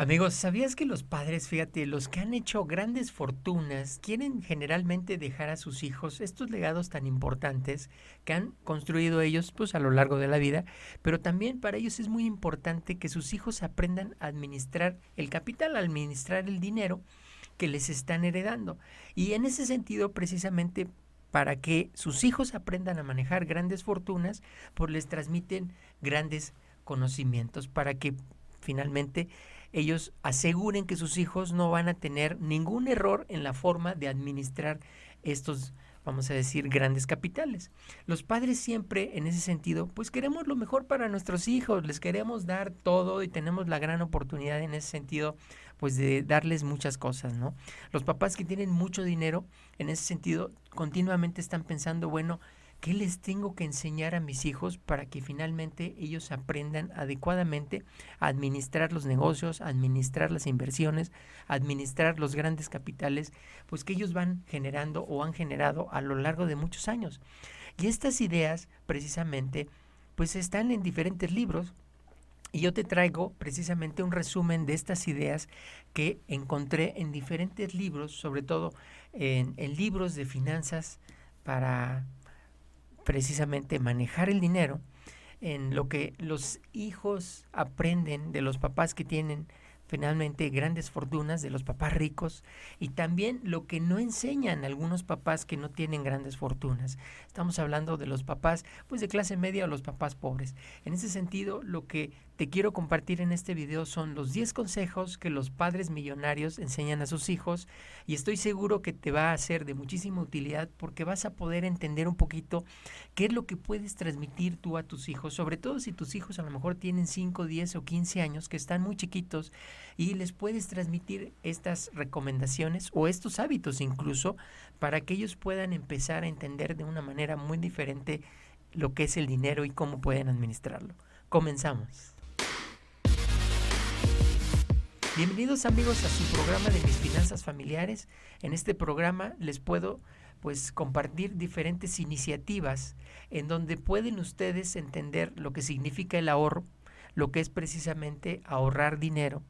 Amigos, ¿sabías que los padres, fíjate, los que han hecho grandes fortunas, quieren generalmente dejar a sus hijos estos legados tan importantes que han construido ellos pues a lo largo de la vida, pero también para ellos es muy importante que sus hijos aprendan a administrar el capital, a administrar el dinero que les están heredando. Y en ese sentido, precisamente para que sus hijos aprendan a manejar grandes fortunas, pues les transmiten grandes conocimientos para que finalmente ellos aseguren que sus hijos no van a tener ningún error en la forma de administrar estos vamos a decir, grandes capitales. Los padres siempre, en ese sentido, pues queremos lo mejor para nuestros hijos, les queremos dar todo y tenemos la gran oportunidad en ese sentido, pues de darles muchas cosas, ¿no? Los papás que tienen mucho dinero, en ese sentido, continuamente están pensando, bueno, ¿Qué les tengo que enseñar a mis hijos para que finalmente ellos aprendan adecuadamente a administrar los negocios, administrar las inversiones, administrar los grandes capitales, pues que ellos van generando o han generado a lo largo de muchos años? Y estas ideas, precisamente, pues están en diferentes libros. Y yo te traigo precisamente un resumen de estas ideas que encontré en diferentes libros, sobre todo en, en libros de finanzas para precisamente manejar el dinero, en lo que los hijos aprenden de los papás que tienen finalmente grandes fortunas de los papás ricos y también lo que no enseñan algunos papás que no tienen grandes fortunas. Estamos hablando de los papás pues de clase media o los papás pobres. En ese sentido, lo que te quiero compartir en este video son los 10 consejos que los padres millonarios enseñan a sus hijos y estoy seguro que te va a ser de muchísima utilidad porque vas a poder entender un poquito qué es lo que puedes transmitir tú a tus hijos, sobre todo si tus hijos a lo mejor tienen 5, 10 o 15 años que están muy chiquitos y les puedes transmitir estas recomendaciones o estos hábitos incluso para que ellos puedan empezar a entender de una manera muy diferente lo que es el dinero y cómo pueden administrarlo. Comenzamos. Bienvenidos amigos a su programa de mis finanzas familiares. En este programa les puedo pues compartir diferentes iniciativas en donde pueden ustedes entender lo que significa el ahorro, lo que es precisamente ahorrar dinero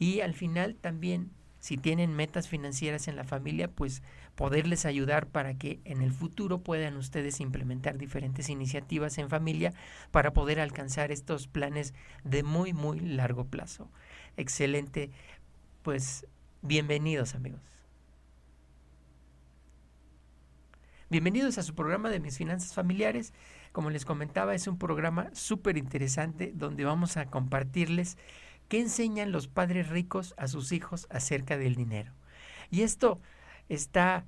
y al final también si tienen metas financieras en la familia, pues poderles ayudar para que en el futuro puedan ustedes implementar diferentes iniciativas en familia para poder alcanzar estos planes de muy, muy largo plazo excelente. Pues bienvenidos amigos. Bienvenidos a su programa de mis finanzas familiares. Como les comentaba, es un programa súper interesante donde vamos a compartirles qué enseñan los padres ricos a sus hijos acerca del dinero. Y esto está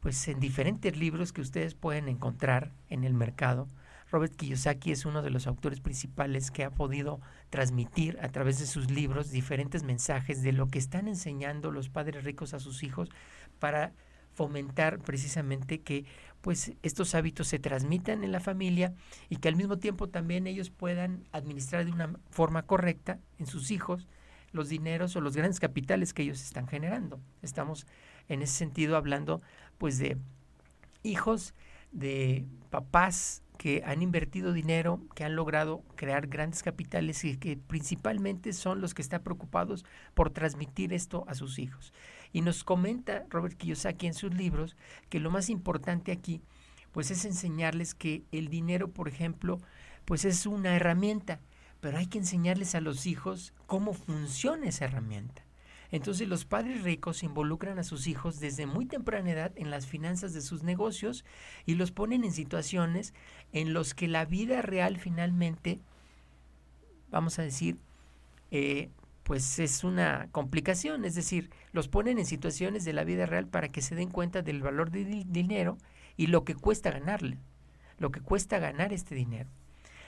pues en diferentes libros que ustedes pueden encontrar en el mercado Robert Kiyosaki es uno de los autores principales que ha podido transmitir a través de sus libros diferentes mensajes de lo que están enseñando los padres ricos a sus hijos para fomentar precisamente que pues estos hábitos se transmitan en la familia y que al mismo tiempo también ellos puedan administrar de una forma correcta en sus hijos los dineros o los grandes capitales que ellos están generando. Estamos en ese sentido hablando pues de hijos de papás que han invertido dinero, que han logrado crear grandes capitales y que principalmente son los que están preocupados por transmitir esto a sus hijos. Y nos comenta Robert Kiyosaki en sus libros que lo más importante aquí pues es enseñarles que el dinero, por ejemplo, pues es una herramienta, pero hay que enseñarles a los hijos cómo funciona esa herramienta. Entonces los padres ricos involucran a sus hijos desde muy temprana edad en las finanzas de sus negocios y los ponen en situaciones en los que la vida real finalmente, vamos a decir, eh, pues es una complicación, es decir, los ponen en situaciones de la vida real para que se den cuenta del valor del dinero y lo que cuesta ganarle, lo que cuesta ganar este dinero.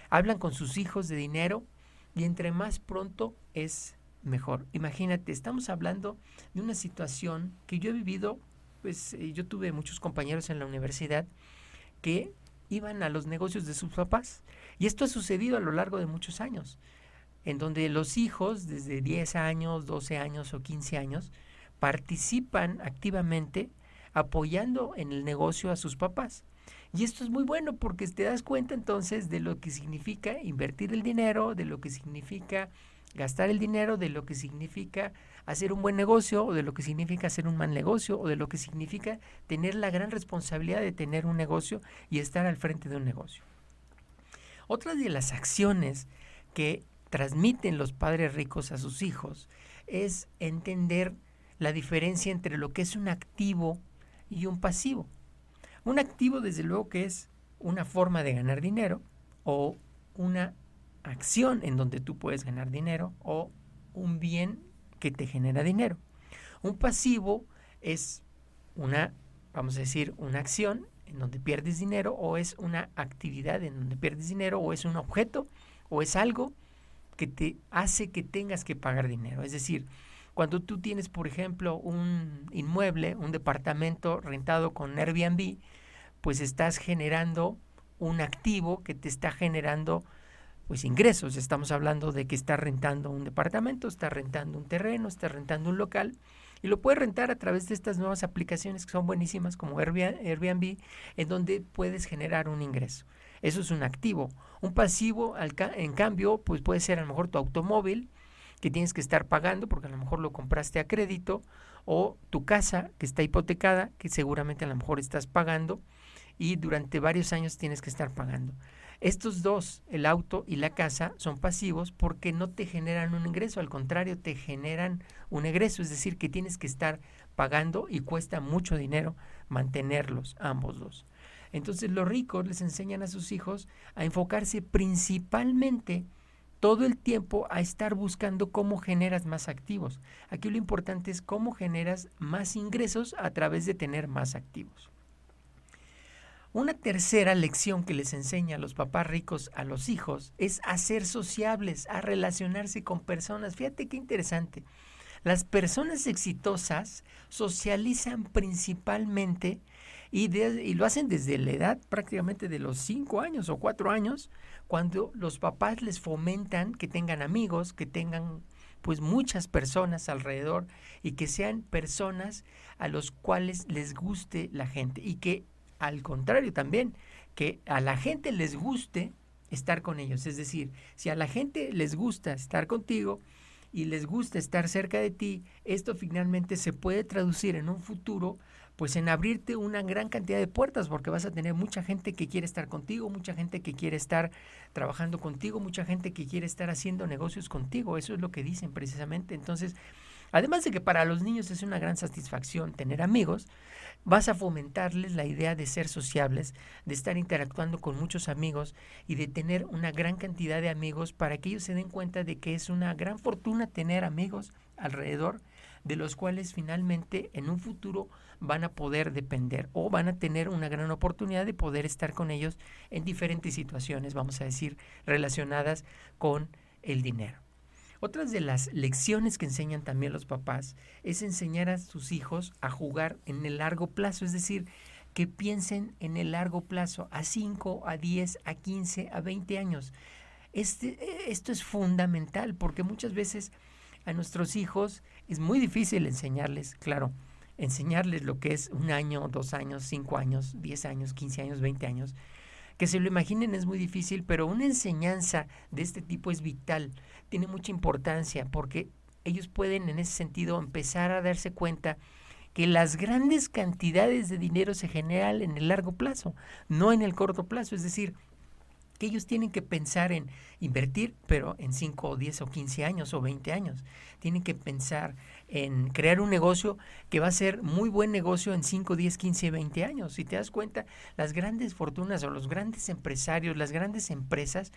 Hablan con sus hijos de dinero y entre más pronto es mejor. Imagínate, estamos hablando de una situación que yo he vivido, pues eh, yo tuve muchos compañeros en la universidad que iban a los negocios de sus papás. Y esto ha sucedido a lo largo de muchos años, en donde los hijos desde 10 años, 12 años o 15 años participan activamente apoyando en el negocio a sus papás. Y esto es muy bueno porque te das cuenta entonces de lo que significa invertir el dinero, de lo que significa gastar el dinero, de lo que significa hacer un buen negocio o de lo que significa hacer un mal negocio o de lo que significa tener la gran responsabilidad de tener un negocio y estar al frente de un negocio. Otra de las acciones que transmiten los padres ricos a sus hijos es entender la diferencia entre lo que es un activo y un pasivo. Un activo, desde luego, que es una forma de ganar dinero o una acción en donde tú puedes ganar dinero o un bien que te genera dinero. Un pasivo es una, vamos a decir, una acción en donde pierdes dinero o es una actividad en donde pierdes dinero o es un objeto o es algo que te hace que tengas que pagar dinero. Es decir, cuando tú tienes, por ejemplo, un inmueble, un departamento rentado con Airbnb, pues estás generando un activo que te está generando pues ingresos. Estamos hablando de que estás rentando un departamento, estás rentando un terreno, estás rentando un local y lo puedes rentar a través de estas nuevas aplicaciones que son buenísimas como Airbnb, en donde puedes generar un ingreso. Eso es un activo. Un pasivo, en cambio, pues puede ser a lo mejor tu automóvil que tienes que estar pagando porque a lo mejor lo compraste a crédito o tu casa que está hipotecada que seguramente a lo mejor estás pagando y durante varios años tienes que estar pagando. Estos dos, el auto y la casa, son pasivos porque no te generan un ingreso, al contrario, te generan un egreso, es decir, que tienes que estar pagando y cuesta mucho dinero mantenerlos, ambos dos. Entonces los ricos les enseñan a sus hijos a enfocarse principalmente todo el tiempo a estar buscando cómo generas más activos. Aquí lo importante es cómo generas más ingresos a través de tener más activos. Una tercera lección que les enseña a los papás ricos a los hijos es a ser sociables, a relacionarse con personas. Fíjate qué interesante. Las personas exitosas socializan principalmente y, y, lo hacen desde la edad prácticamente de los cinco años o cuatro años, cuando los papás les fomentan que tengan amigos, que tengan pues muchas personas alrededor y que sean personas a los cuales les guste la gente y que al contrario también, que a la gente les guste estar con ellos. Es decir, si a la gente les gusta estar contigo y les gusta estar cerca de ti, esto finalmente se puede traducir en un futuro pues en abrirte una gran cantidad de puertas, porque vas a tener mucha gente que quiere estar contigo, mucha gente que quiere estar trabajando contigo, mucha gente que quiere estar haciendo negocios contigo, eso es lo que dicen precisamente. Entonces, además de que para los niños es una gran satisfacción tener amigos, vas a fomentarles la idea de ser sociables, de estar interactuando con muchos amigos y de tener una gran cantidad de amigos para que ellos se den cuenta de que es una gran fortuna tener amigos alrededor de los cuales finalmente en un futuro van a poder depender o van a tener una gran oportunidad de poder estar con ellos en diferentes situaciones, vamos a decir, relacionadas con el dinero. Otras de las lecciones que enseñan también los papás es enseñar a sus hijos a jugar en el largo plazo, es decir, que piensen en el largo plazo, a 5, a 10, a 15, a 20 años. Este, esto es fundamental porque muchas veces a nuestros hijos es muy difícil enseñarles, claro, enseñarles lo que es un año, dos años, cinco años, diez años, quince años, veinte años. Que se lo imaginen es muy difícil, pero una enseñanza de este tipo es vital, tiene mucha importancia porque ellos pueden en ese sentido empezar a darse cuenta que las grandes cantidades de dinero se generan en el largo plazo, no en el corto plazo. Es decir, que ellos tienen que pensar en invertir, pero en 5 o 10 o 15 años o 20 años. Tienen que pensar en crear un negocio que va a ser muy buen negocio en 5, 10, 15, 20 años. Si te das cuenta, las grandes fortunas o los grandes empresarios, las grandes empresas,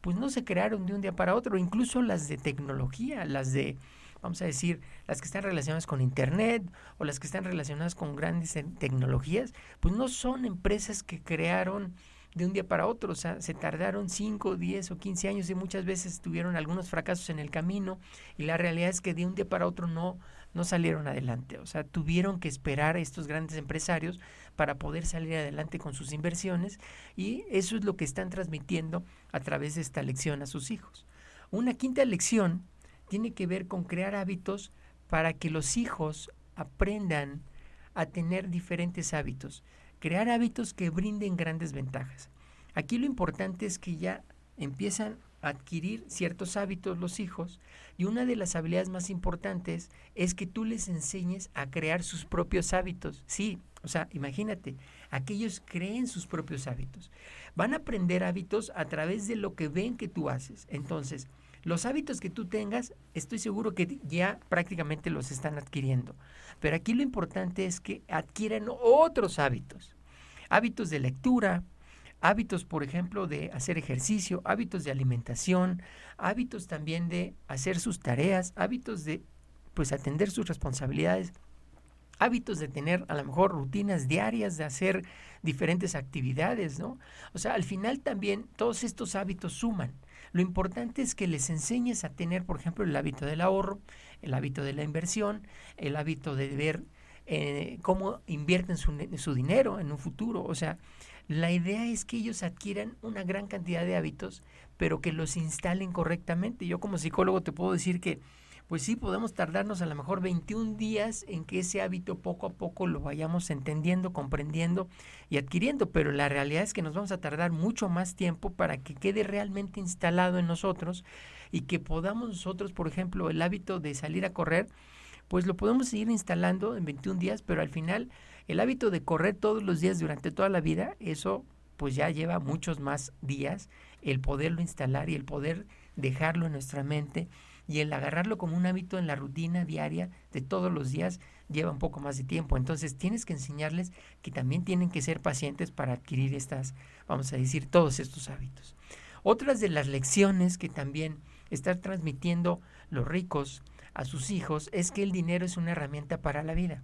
pues no se crearon de un día para otro, incluso las de tecnología, las de vamos a decir, las que están relacionadas con Internet o las que están relacionadas con grandes tecnologías, pues no son empresas que crearon de un día para otro, o sea, se tardaron 5, 10 o 15 años y muchas veces tuvieron algunos fracasos en el camino y la realidad es que de un día para otro no, no salieron adelante, o sea, tuvieron que esperar a estos grandes empresarios para poder salir adelante con sus inversiones y eso es lo que están transmitiendo a través de esta lección a sus hijos. Una quinta lección tiene que ver con crear hábitos para que los hijos aprendan a tener diferentes hábitos crear hábitos que brinden grandes ventajas. Aquí lo importante es que ya empiezan adquirir ciertos hábitos los hijos y una de las habilidades más importantes es que tú les enseñes a crear sus propios hábitos. Sí, o sea, imagínate, aquellos creen sus propios hábitos. Van a aprender hábitos a través de lo que ven que tú haces. Entonces, los hábitos que tú tengas, estoy seguro que ya prácticamente los están adquiriendo. Pero aquí lo importante es que adquieran otros hábitos. Hábitos de lectura, hábitos, por ejemplo, de hacer ejercicio, hábitos de alimentación, hábitos también de hacer sus tareas, hábitos de pues atender sus responsabilidades, hábitos de tener a lo mejor rutinas diarias, de hacer diferentes actividades, ¿no? O sea, al final también todos estos hábitos suman. Lo importante es que les enseñes a tener, por ejemplo, el hábito del ahorro, el hábito de la inversión, el hábito de ver eh, cómo invierten su, su dinero en un futuro. O sea, la idea es que ellos adquieran una gran cantidad de hábitos, pero que los instalen correctamente. Yo como psicólogo te puedo decir que pues sí podemos tardarnos a lo mejor 21 días en que ese hábito poco a poco lo vayamos entendiendo, comprendiendo y adquiriendo, pero la realidad es que nos vamos a tardar mucho más tiempo para que quede realmente instalado en nosotros y que podamos nosotros, por ejemplo, el hábito de salir a correr, pues lo podemos seguir instalando en 21 días, pero al final el hábito de correr todos los días durante toda la vida, eso pues ya lleva muchos más días el poderlo instalar y el poder dejarlo en nuestra mente y el agarrarlo como un hábito en la rutina diaria de todos los días lleva un poco más de tiempo. Entonces tienes que enseñarles que también tienen que ser pacientes para adquirir estas, vamos a decir, todos estos hábitos. Otras de las lecciones que también están transmitiendo los ricos a sus hijos es que el dinero es una herramienta para la vida.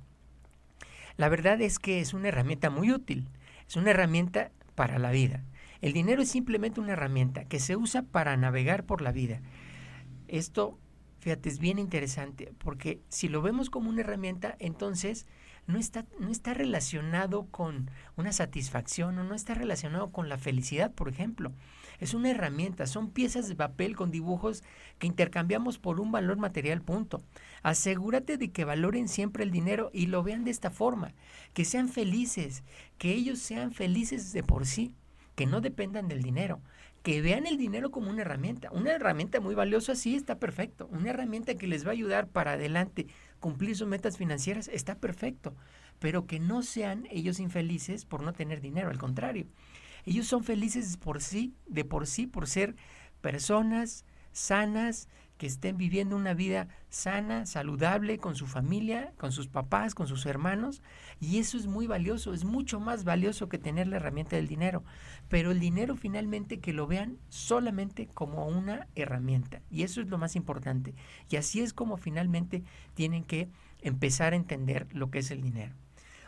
La verdad es que es una herramienta muy útil, es una herramienta para la vida. El dinero es simplemente una herramienta que se usa para navegar por la vida. Esto, fíjate, es bien interesante, porque si lo vemos como una herramienta, entonces no está, no está relacionado con una satisfacción o no está relacionado con la felicidad, por ejemplo. Es una herramienta, son piezas de papel con dibujos que intercambiamos por un valor material, punto. Asegúrate de que valoren siempre el dinero y lo vean de esta forma, que sean felices, que ellos sean felices de por sí, que no dependan del dinero que vean el dinero como una herramienta. Una herramienta muy valiosa, sí, está perfecto. Una herramienta que les va a ayudar para adelante cumplir sus metas financieras, está perfecto. Pero que no sean ellos infelices por no tener dinero, al contrario. Ellos son felices por sí, de por sí, por ser personas sanas, que estén viviendo una vida sana, saludable con su familia, con sus papás, con sus hermanos. Y eso es muy valioso, es mucho más valioso que tener la herramienta del dinero. Pero el dinero finalmente que lo vean solamente como una herramienta. Y eso es lo más importante. Y así es como finalmente tienen que empezar a entender lo que es el dinero.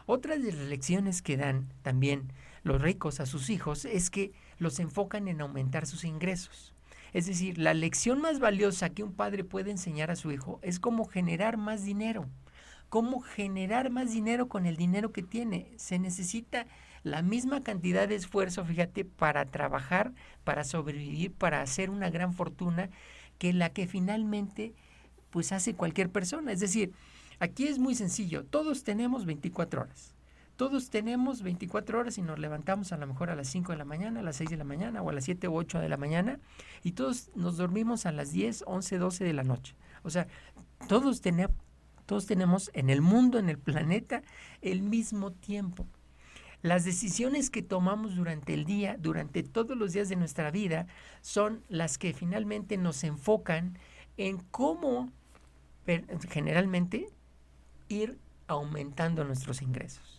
Otra de las lecciones que dan también los ricos a sus hijos es que los enfocan en aumentar sus ingresos. Es decir, la lección más valiosa que un padre puede enseñar a su hijo es cómo generar más dinero. Cómo generar más dinero con el dinero que tiene. Se necesita la misma cantidad de esfuerzo, fíjate, para trabajar, para sobrevivir, para hacer una gran fortuna, que la que finalmente pues hace cualquier persona. Es decir, aquí es muy sencillo, todos tenemos 24 horas. Todos tenemos 24 horas y nos levantamos a lo mejor a las 5 de la mañana, a las 6 de la mañana o a las 7 u 8 de la mañana y todos nos dormimos a las 10, 11, 12 de la noche. O sea, todos, todos tenemos en el mundo, en el planeta, el mismo tiempo. Las decisiones que tomamos durante el día, durante todos los días de nuestra vida, son las que finalmente nos enfocan en cómo generalmente ir aumentando nuestros ingresos.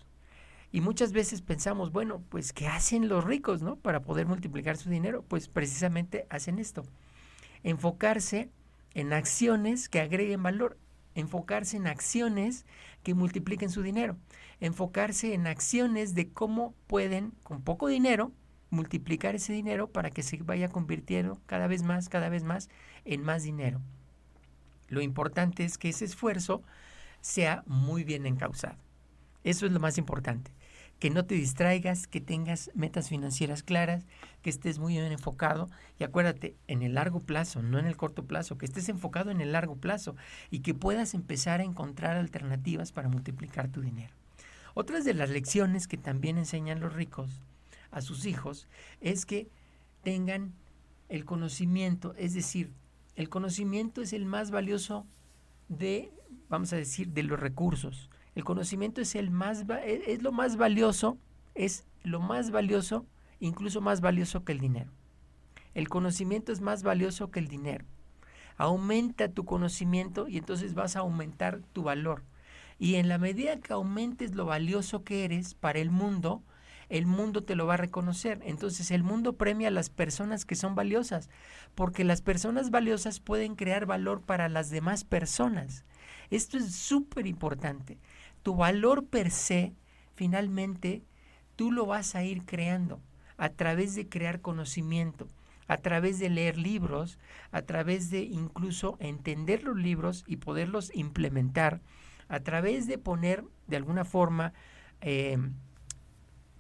Y muchas veces pensamos, bueno, pues ¿qué hacen los ricos, no? Para poder multiplicar su dinero. Pues precisamente hacen esto. Enfocarse en acciones que agreguen valor. Enfocarse en acciones que multipliquen su dinero. Enfocarse en acciones de cómo pueden, con poco dinero, multiplicar ese dinero para que se vaya convirtiendo cada vez más, cada vez más en más dinero. Lo importante es que ese esfuerzo sea muy bien encausado. Eso es lo más importante que no te distraigas, que tengas metas financieras claras, que estés muy bien enfocado y acuérdate, en el largo plazo, no en el corto plazo, que estés enfocado en el largo plazo y que puedas empezar a encontrar alternativas para multiplicar tu dinero. Otras de las lecciones que también enseñan los ricos a sus hijos es que tengan el conocimiento, es decir, el conocimiento es el más valioso de, vamos a decir, de los recursos. El conocimiento es el más e, es lo más valioso, es lo más valioso, incluso más valioso que el dinero. El conocimiento es más valioso que el dinero. Aumenta tu conocimiento y entonces vas a aumentar tu valor. Y en la medida que aumentes lo valioso que eres para el mundo, el mundo te lo va a reconocer. Entonces el mundo premia a las personas que son valiosas, porque las personas valiosas pueden crear valor para las demás personas. Esto es súper importante. Tu valor per se, finalmente, tú lo vas a ir creando a través de crear conocimiento, a través de leer libros, a través de incluso entender los libros y poderlos implementar, a través de poner de alguna forma eh,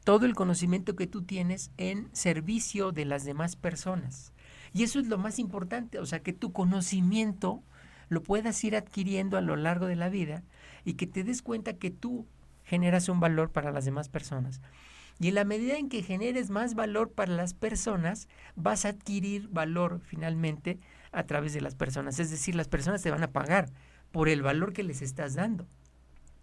todo el conocimiento que tú tienes en servicio de las demás personas. Y eso es lo más importante, o sea, que tu conocimiento lo puedas ir adquiriendo a lo largo de la vida y que te des cuenta que tú generas un valor para las demás personas. Y en la medida en que generes más valor para las personas, vas a adquirir valor finalmente a través de las personas. Es decir, las personas te van a pagar por el valor que les estás dando.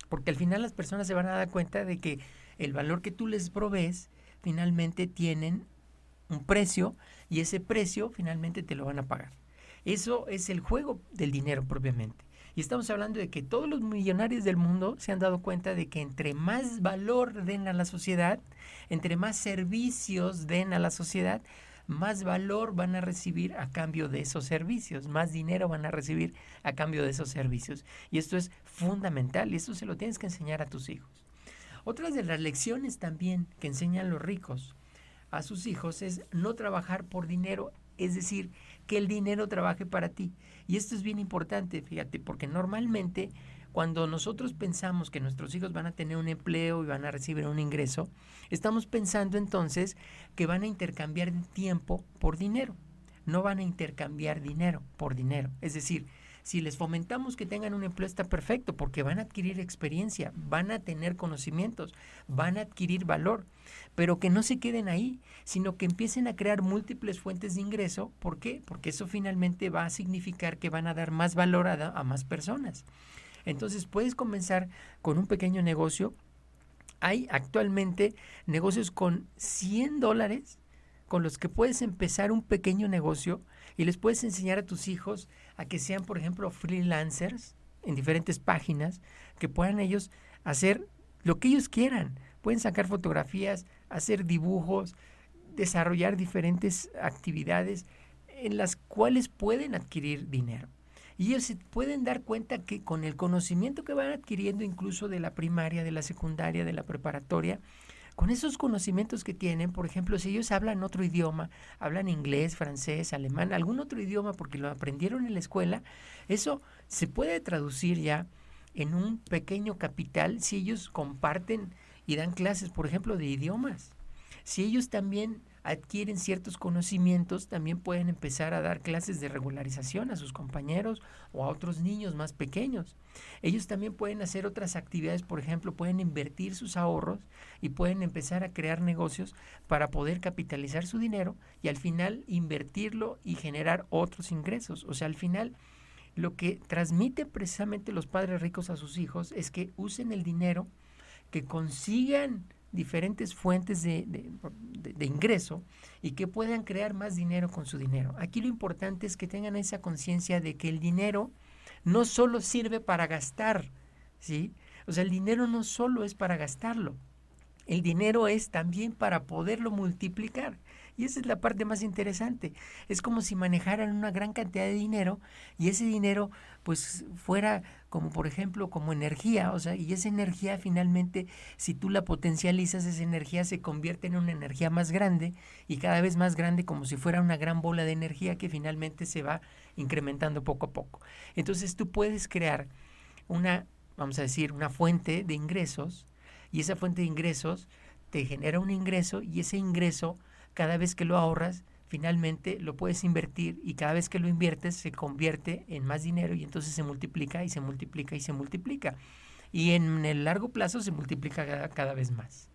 Porque al final las personas se van a dar cuenta de que el valor que tú les provees finalmente tienen un precio y ese precio finalmente te lo van a pagar. Eso es el juego del dinero propiamente. Y estamos hablando de que todos los millonarios del mundo se han dado cuenta de que entre más valor den a la sociedad, entre más servicios den a la sociedad, más valor van a recibir a cambio de esos servicios, más dinero van a recibir a cambio de esos servicios. Y esto es fundamental y esto se lo tienes que enseñar a tus hijos. Otras de las lecciones también que enseñan los ricos a sus hijos es no trabajar por dinero, es decir, que el dinero trabaje para ti. Y esto es bien importante, fíjate, porque normalmente cuando nosotros pensamos que nuestros hijos van a tener un empleo y van a recibir un ingreso, estamos pensando entonces que van a intercambiar tiempo por dinero. No van a intercambiar dinero por dinero. Es decir, si les fomentamos que tengan un empleo está perfecto porque van a adquirir experiencia, van a tener conocimientos, van a adquirir valor, pero que no se queden ahí, sino que empiecen a crear múltiples fuentes de ingreso. ¿Por qué? Porque eso finalmente va a significar que van a dar más valor a, más personas. Entonces puedes comenzar con un pequeño negocio. Hay actualmente negocios con 100 dólares con los que puedes empezar un pequeño negocio y les puedes enseñar a tus hijos a que sean, por ejemplo, freelancers en diferentes páginas, que puedan ellos hacer lo que ellos quieran. Pueden sacar fotografías, hacer dibujos, desarrollar diferentes actividades en las cuales pueden adquirir dinero. Y ellos se pueden dar cuenta que con el conocimiento que van adquiriendo incluso de la primaria, de la secundaria, de la preparatoria, con esos conocimientos que tienen, por ejemplo, si ellos hablan otro idioma, hablan inglés, francés, alemán, algún otro idioma porque lo aprendieron en la escuela, eso se puede traducir ya en un pequeño capital si ellos comparten y dan clases, por ejemplo, de idiomas. Si ellos también adquieren ciertos conocimientos, también pueden empezar a dar clases de regularización a sus compañeros o a otros niños más pequeños. Ellos también pueden hacer otras actividades, por ejemplo, pueden invertir sus ahorros y pueden empezar a crear negocios para poder capitalizar su dinero y al final invertirlo y generar otros ingresos. O sea, al final lo que transmite precisamente los padres ricos a sus hijos es que usen el dinero, que consigan diferentes fuentes de, ingreso y que puedan crear más dinero con su dinero. Aquí lo importante es que tengan esa conciencia de que el dinero no solo sirve para gastar, ¿sí? O sea, el dinero no solo es para gastarlo, el dinero es también para poderlo multiplicar. Y esa es la parte más interesante. Es como si manejaran una gran cantidad de dinero y ese dinero pues fuera como por ejemplo como energía, o sea, y esa energía finalmente si tú la potencializas, esa energía se convierte en una energía más grande y cada vez más grande como si fuera una gran bola de energía que finalmente se va incrementando poco a poco. Entonces tú puedes crear una, vamos a decir, una fuente de ingresos y esa fuente de ingresos te genera un ingreso y ese ingreso cada vez que lo ahorras, finalmente lo puedes invertir y cada vez que lo inviertes se convierte en más dinero y entonces se multiplica y se multiplica y se multiplica. Y en el largo plazo se multiplica cada, vez más.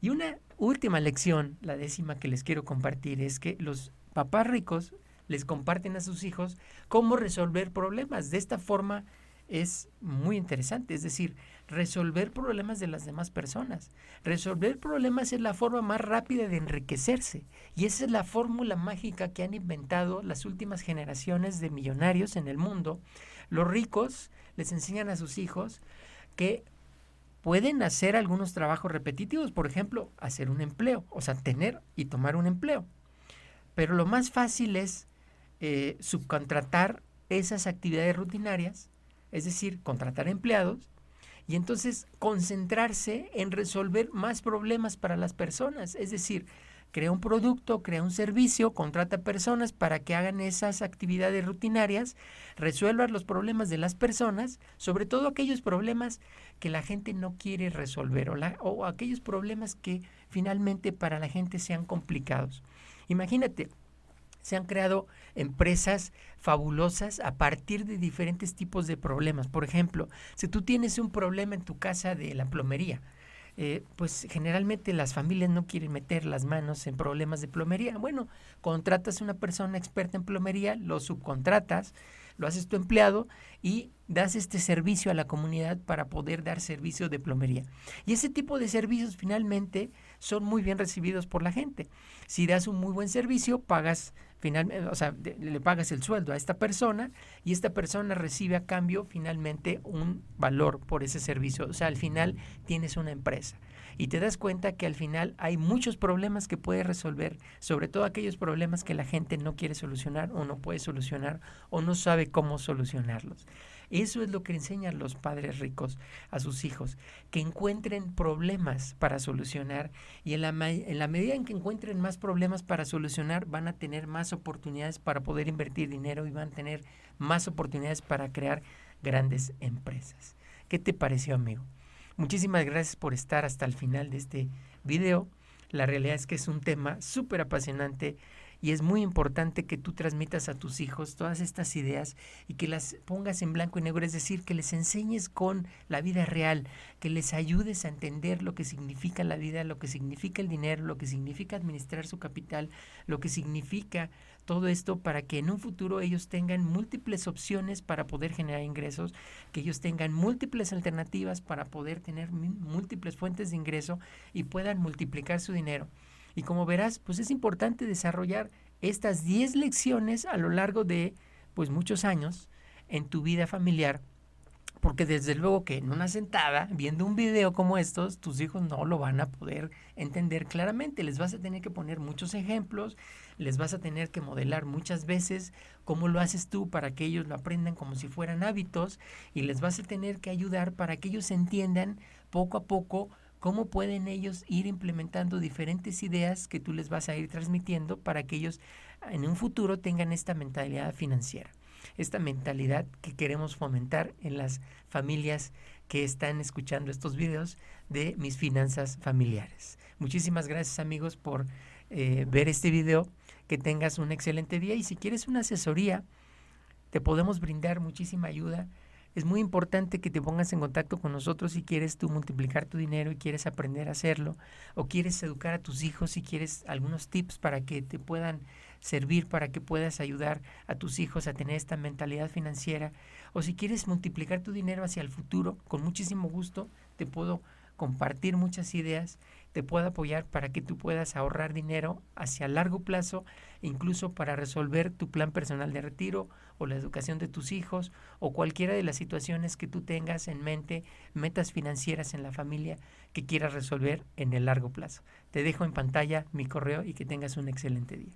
Y una última lección, la décima que les quiero compartir, es que los papás ricos les comparten a sus hijos cómo resolver problemas. De esta forma es muy interesante, es decir, resolver problemas de las demás personas. Resolver problemas es la forma más rápida de enriquecerse y esa es la fórmula mágica que han inventado las últimas generaciones de millonarios en el mundo. Los ricos les enseñan a sus hijos que pueden hacer algunos trabajos repetitivos, por ejemplo, hacer un empleo, o sea, tener y tomar un empleo. Pero lo más fácil es eh, subcontratar esas actividades rutinarias, es decir, contratar empleados y entonces concentrarse en resolver más problemas para las personas, es decir, crea un producto, crea un servicio, contrata personas para que hagan esas actividades rutinarias, resuelvan los problemas de las personas, sobre todo aquellos problemas que la gente no quiere resolver o aquellos problemas que finalmente para la gente sean complicados. Imagínate, se han creado empresas fabulosas a partir de diferentes tipos de problemas. Por ejemplo, si tú tienes un problema en tu casa de la plomería, eh, pues generalmente las familias no quieren meter las manos en problemas de plomería. Bueno, contratas a una persona experta en plomería, lo subcontratas, lo haces tu empleado y das este servicio a la comunidad para poder dar servicio de plomería. Y ese tipo de servicios finalmente son muy bien recibidos por la gente. Si das un muy buen servicio, pagas finalmente, o sea, le pagas el sueldo a esta persona y esta persona recibe a cambio finalmente un valor por ese servicio. O sea, al final tienes una empresa y te das cuenta que al final hay muchos problemas que puedes resolver, sobre todo aquellos problemas que la gente no quiere solucionar o no puede solucionar o no sabe cómo solucionarlos. Eso es lo que enseñan los padres ricos a sus hijos, que encuentren problemas para solucionar y en la, medida en que encuentren más problemas para solucionar van a tener más oportunidades para poder invertir dinero y van a tener más oportunidades para crear grandes empresas. ¿Qué te pareció, amigo? Muchísimas gracias por estar hasta el final de este video. La realidad es que es un tema súper apasionante y es muy importante que tú transmitas a tus hijos todas estas ideas y que las pongas en blanco y negro, es decir, que les enseñes con la vida real, que les ayudes a entender lo que significa la vida, lo que significa el dinero, lo que significa administrar su capital, lo que significa todo esto para que en un futuro ellos tengan múltiples opciones para poder generar ingresos, que ellos tengan múltiples alternativas para poder tener múltiples fuentes de ingreso y puedan multiplicar su dinero. Y como verás, pues es importante desarrollar estas 10 lecciones a lo largo de pues muchos años en tu vida familiar, porque desde luego que en una sentada, viendo un video como estos, tus hijos no lo van a poder entender claramente. Les vas a tener que poner muchos ejemplos, les vas a tener que modelar muchas veces cómo lo haces tú para que ellos lo aprendan como si fueran hábitos y les vas a tener que ayudar para que ellos entiendan poco a poco cómo pueden ellos ir implementando diferentes ideas que tú les vas a ir transmitiendo para que ellos en un futuro tengan esta mentalidad financiera, esta mentalidad que queremos fomentar en las familias que están escuchando estos videos de mis finanzas familiares. Muchísimas gracias amigos por eh, ver este video, que tengas un excelente día. Y si quieres una asesoría, te podemos brindar muchísima ayuda es muy importante que te pongas en contacto con nosotros si quieres tú multiplicar tu dinero y quieres aprender a hacerlo, o quieres educar a tus hijos si quieres algunos tips para que te puedan servir, para que puedas ayudar a tus hijos a tener esta mentalidad financiera, o si quieres multiplicar tu dinero hacia el futuro, con muchísimo gusto te puedo compartir muchas ideas, te puedo apoyar para que tú puedas ahorrar dinero hacia largo plazo, incluso para resolver tu plan personal de retiro o la educación de tus hijos o cualquiera de las situaciones que tú tengas en mente, metas financieras en la familia que quieras resolver en el largo plazo. Te dejo en pantalla mi correo y que tengas un excelente día.